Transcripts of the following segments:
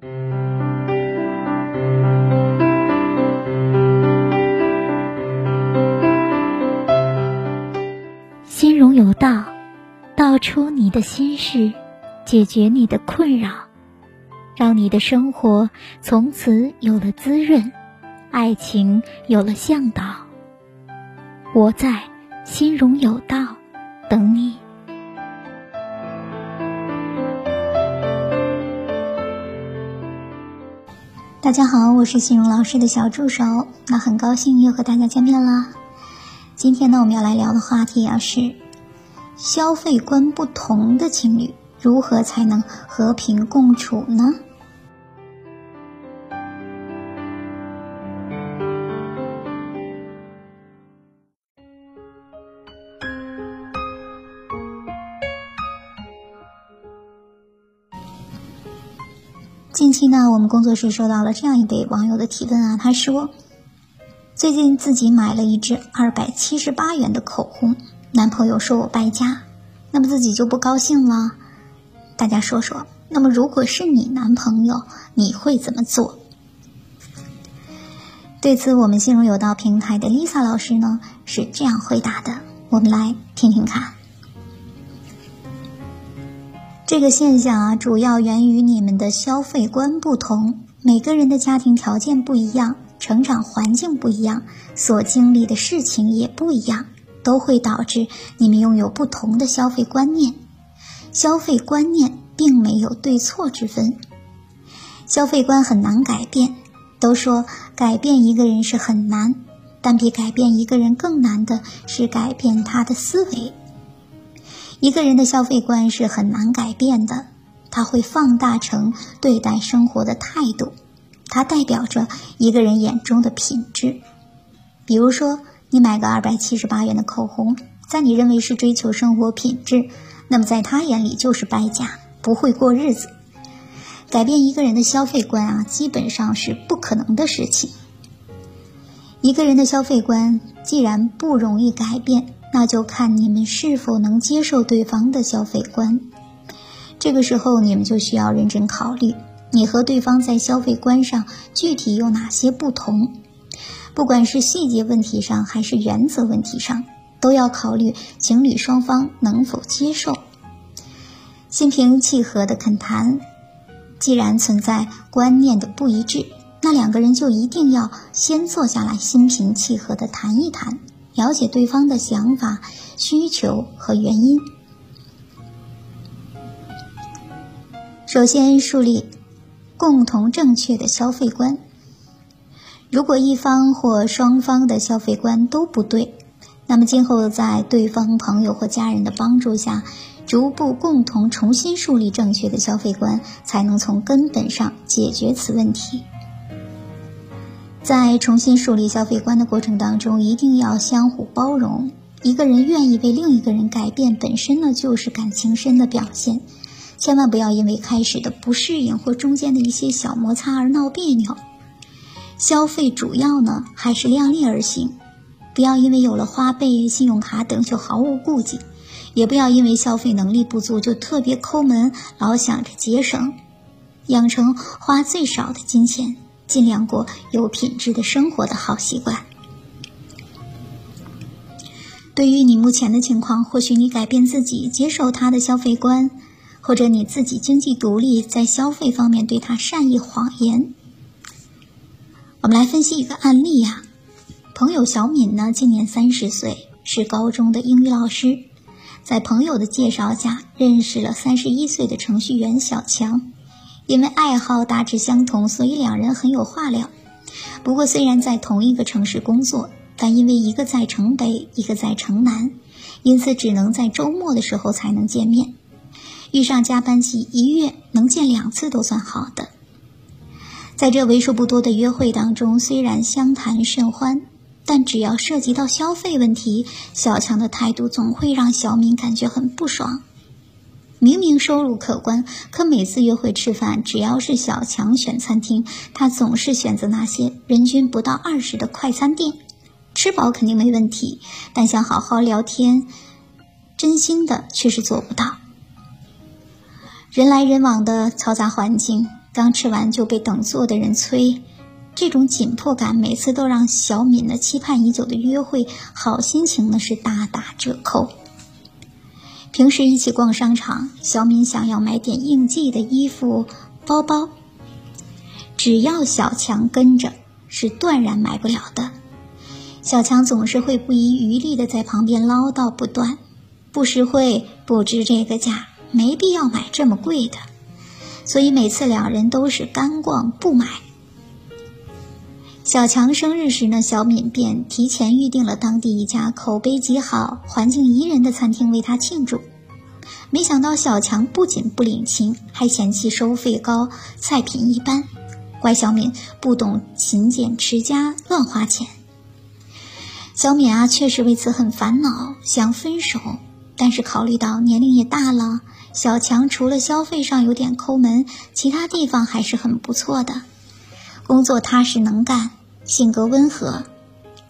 心容有道，道出你的心事，解决你的困扰，让你的生活从此有了滋润，爱情有了向导。我在心容有道等你。大家好，我是心荣老师的小助手，那很高兴又和大家见面啦。今天呢，我们要来聊的话题啊是消费观不同的情侣如何才能和平共处呢？近期呢，我们工作室收到了这样一位网友的提问啊，他说，最近自己买了一支二百七十八元的口红，男朋友说我败家，那么自己就不高兴了。大家说说，那么如果是你男朋友，你会怎么做？对此，我们信荣有道平台的 Lisa 老师呢是这样回答的，我们来听听看。这个现象啊，主要源于你们的消费观不同。每个人的家庭条件不一样，成长环境不一样，所经历的事情也不一样，都会导致你们拥有不同的消费观念。消费观念并没有对错之分，消费观很难改变。都说改变一个人是很难，但比改变一个人更难的是改变他的思维。一个人的消费观是很难改变的，它会放大成对待生活的态度，它代表着一个人眼中的品质。比如说，你买个二百七十八元的口红，在你认为是追求生活品质，那么在他眼里就是败家，不会过日子。改变一个人的消费观啊，基本上是不可能的事情。一个人的消费观既然不容易改变，那就看你们是否能接受对方的消费观。这个时候，你们就需要认真考虑，你和对方在消费观上具体有哪些不同。不管是细节问题上，还是原则问题上，都要考虑情侣双方能否接受。心平气和的恳谈，既然存在观念的不一致，那两个人就一定要先坐下来，心平气和的谈一谈。了解对方的想法、需求和原因。首先，树立共同正确的消费观。如果一方或双方的消费观都不对，那么今后在对方朋友或家人的帮助下，逐步共同重新树立正确的消费观，才能从根本上解决此问题。在重新树立消费观的过程当中，一定要相互包容。一个人愿意为另一个人改变，本身呢就是感情深的表现。千万不要因为开始的不适应或中间的一些小摩擦而闹别扭。消费主要呢还是量力而行，不要因为有了花呗、信用卡等就毫无顾忌，也不要因为消费能力不足就特别抠门，老想着节省，养成花最少的金钱。尽量过有品质的生活的好习惯。对于你目前的情况，或许你改变自己，接受他的消费观，或者你自己经济独立，在消费方面对他善意谎言。我们来分析一个案例呀。朋友小敏呢，今年三十岁，是高中的英语老师，在朋友的介绍下认识了三十一岁的程序员小强。因为爱好大致相同，所以两人很有话聊。不过，虽然在同一个城市工作，但因为一个在城北，一个在城南，因此只能在周末的时候才能见面。遇上加班季，一月能见两次都算好的。在这为数不多的约会当中，虽然相谈甚欢，但只要涉及到消费问题，小强的态度总会让小敏感觉很不爽。明明收入可观，可每次约会吃饭，只要是小强选餐厅，他总是选择那些人均不到二十的快餐店。吃饱肯定没问题，但想好好聊天，真心的却是做不到。人来人往的嘈杂环境，刚吃完就被等座的人催，这种紧迫感每次都让小敏呢期盼已久的约会好心情呢是大打折扣。平时一起逛商场，小敏想要买点应季的衣服、包包，只要小强跟着，是断然买不了的。小强总是会不遗余力的在旁边唠叨不断，不实惠，不值这个价，没必要买这么贵的。所以每次两人都是干逛不买。小强生日时呢，小敏便提前预定了当地一家口碑极好、环境宜人的餐厅为他庆祝。没想到小强不仅不领情，还嫌弃收费高、菜品一般，怪小敏不懂勤俭持家、乱花钱。小敏啊，确实为此很烦恼，想分手。但是考虑到年龄也大了，小强除了消费上有点抠门，其他地方还是很不错的。工作踏实能干，性格温和，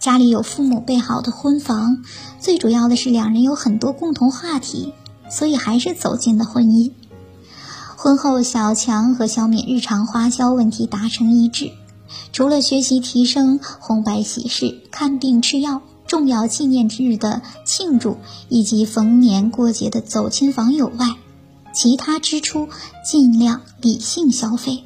家里有父母备好的婚房，最主要的是两人有很多共同话题，所以还是走进了婚姻。婚后，小强和小敏日常花销问题达成一致。除了学习提升、红白喜事、看病吃药、重要纪念日的庆祝以及逢年过节的走亲访友外，其他支出尽量理性消费。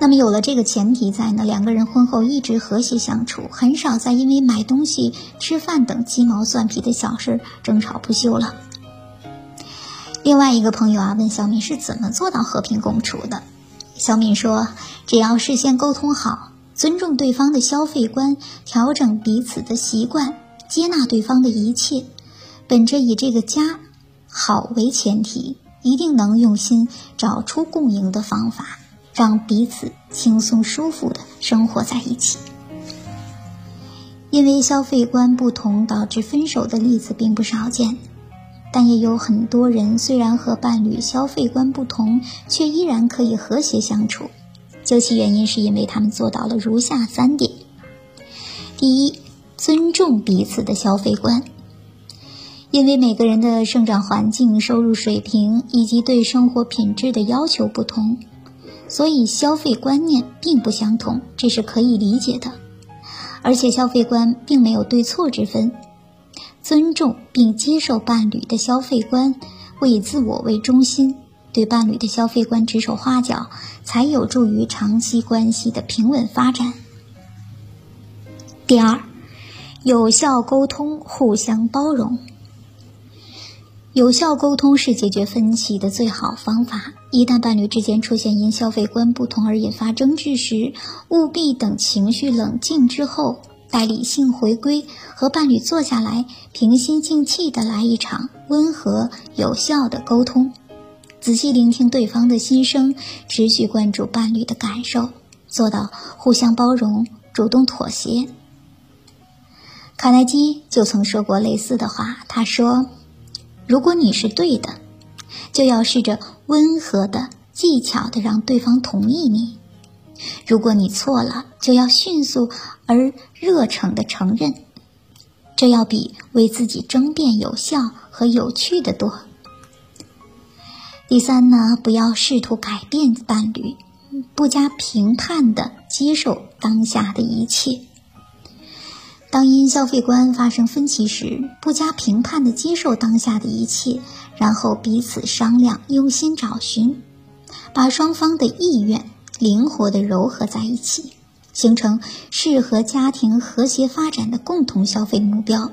那么有了这个前提在呢，两个人婚后一直和谐相处，很少再因为买东西、吃饭等鸡毛蒜皮的小事争吵不休了。另外一个朋友啊问小敏是怎么做到和平共处的。小敏说：“只要事先沟通好，尊重对方的消费观，调整彼此的习惯，接纳对方的一切，本着以这个家好为前提，一定能用心找出共赢的方法，让彼此轻松舒服的生活在一起。因为消费观不同导致分手的例子并不少见。”但也有很多人，虽然和伴侣消费观不同，却依然可以和谐相处。究其原因，是因为他们做到了如下三点：第一，尊重彼此的消费观。因为每个人的生长环境、收入水平以及对生活品质的要求不同，所以消费观念并不相同，这是可以理解的。而且，消费观并没有对错之分。尊重并接受伴侣的消费观，不以自我为中心，对伴侣的消费观指手画脚，才有助于长期关系的平稳发展。第二，有效沟通，互相包容。有效沟通是解决分歧的最好方法。一旦伴侣之间出现因消费观不同而引发争执时，务必等情绪冷静之后。待理性回归，和伴侣坐下来，平心静气的来一场温和有效的沟通，仔细聆听对方的心声，持续关注伴侣的感受，做到互相包容、主动妥协。卡耐基就曾说过类似的话，他说：“如果你是对的，就要试着温和的、技巧的让对方同意你。”如果你错了，就要迅速而热诚的承认，这要比为自己争辩有效和有趣的多。第三呢，不要试图改变伴侣，不加评判的接受当下的一切。当因消费观发生分歧时，不加评判的接受当下的一切，然后彼此商量，用心找寻，把双方的意愿。灵活的糅合在一起，形成适合家庭和谐发展的共同消费目标，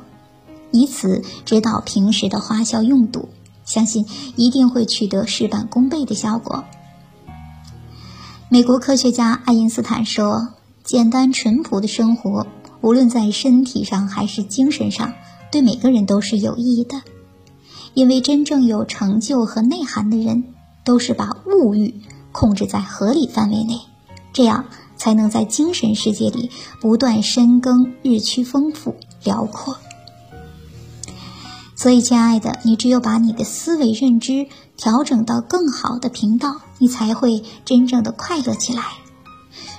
以此指导平时的花销用度，相信一定会取得事半功倍的效果。美国科学家爱因斯坦说：“简单淳朴的生活，无论在身体上还是精神上，对每个人都是有益的，因为真正有成就和内涵的人，都是把物欲。”控制在合理范围内，这样才能在精神世界里不断深耕，日趋丰富辽阔。所以，亲爱的，你只有把你的思维认知调整到更好的频道，你才会真正的快乐起来。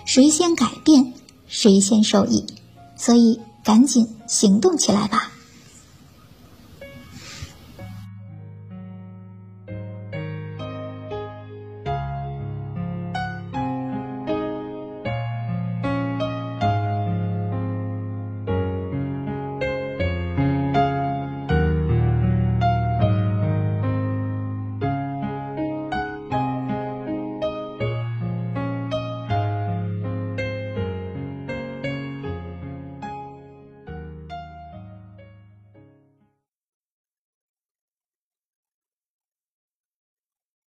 谁先改变，谁先受益。所以，赶紧行动起来吧。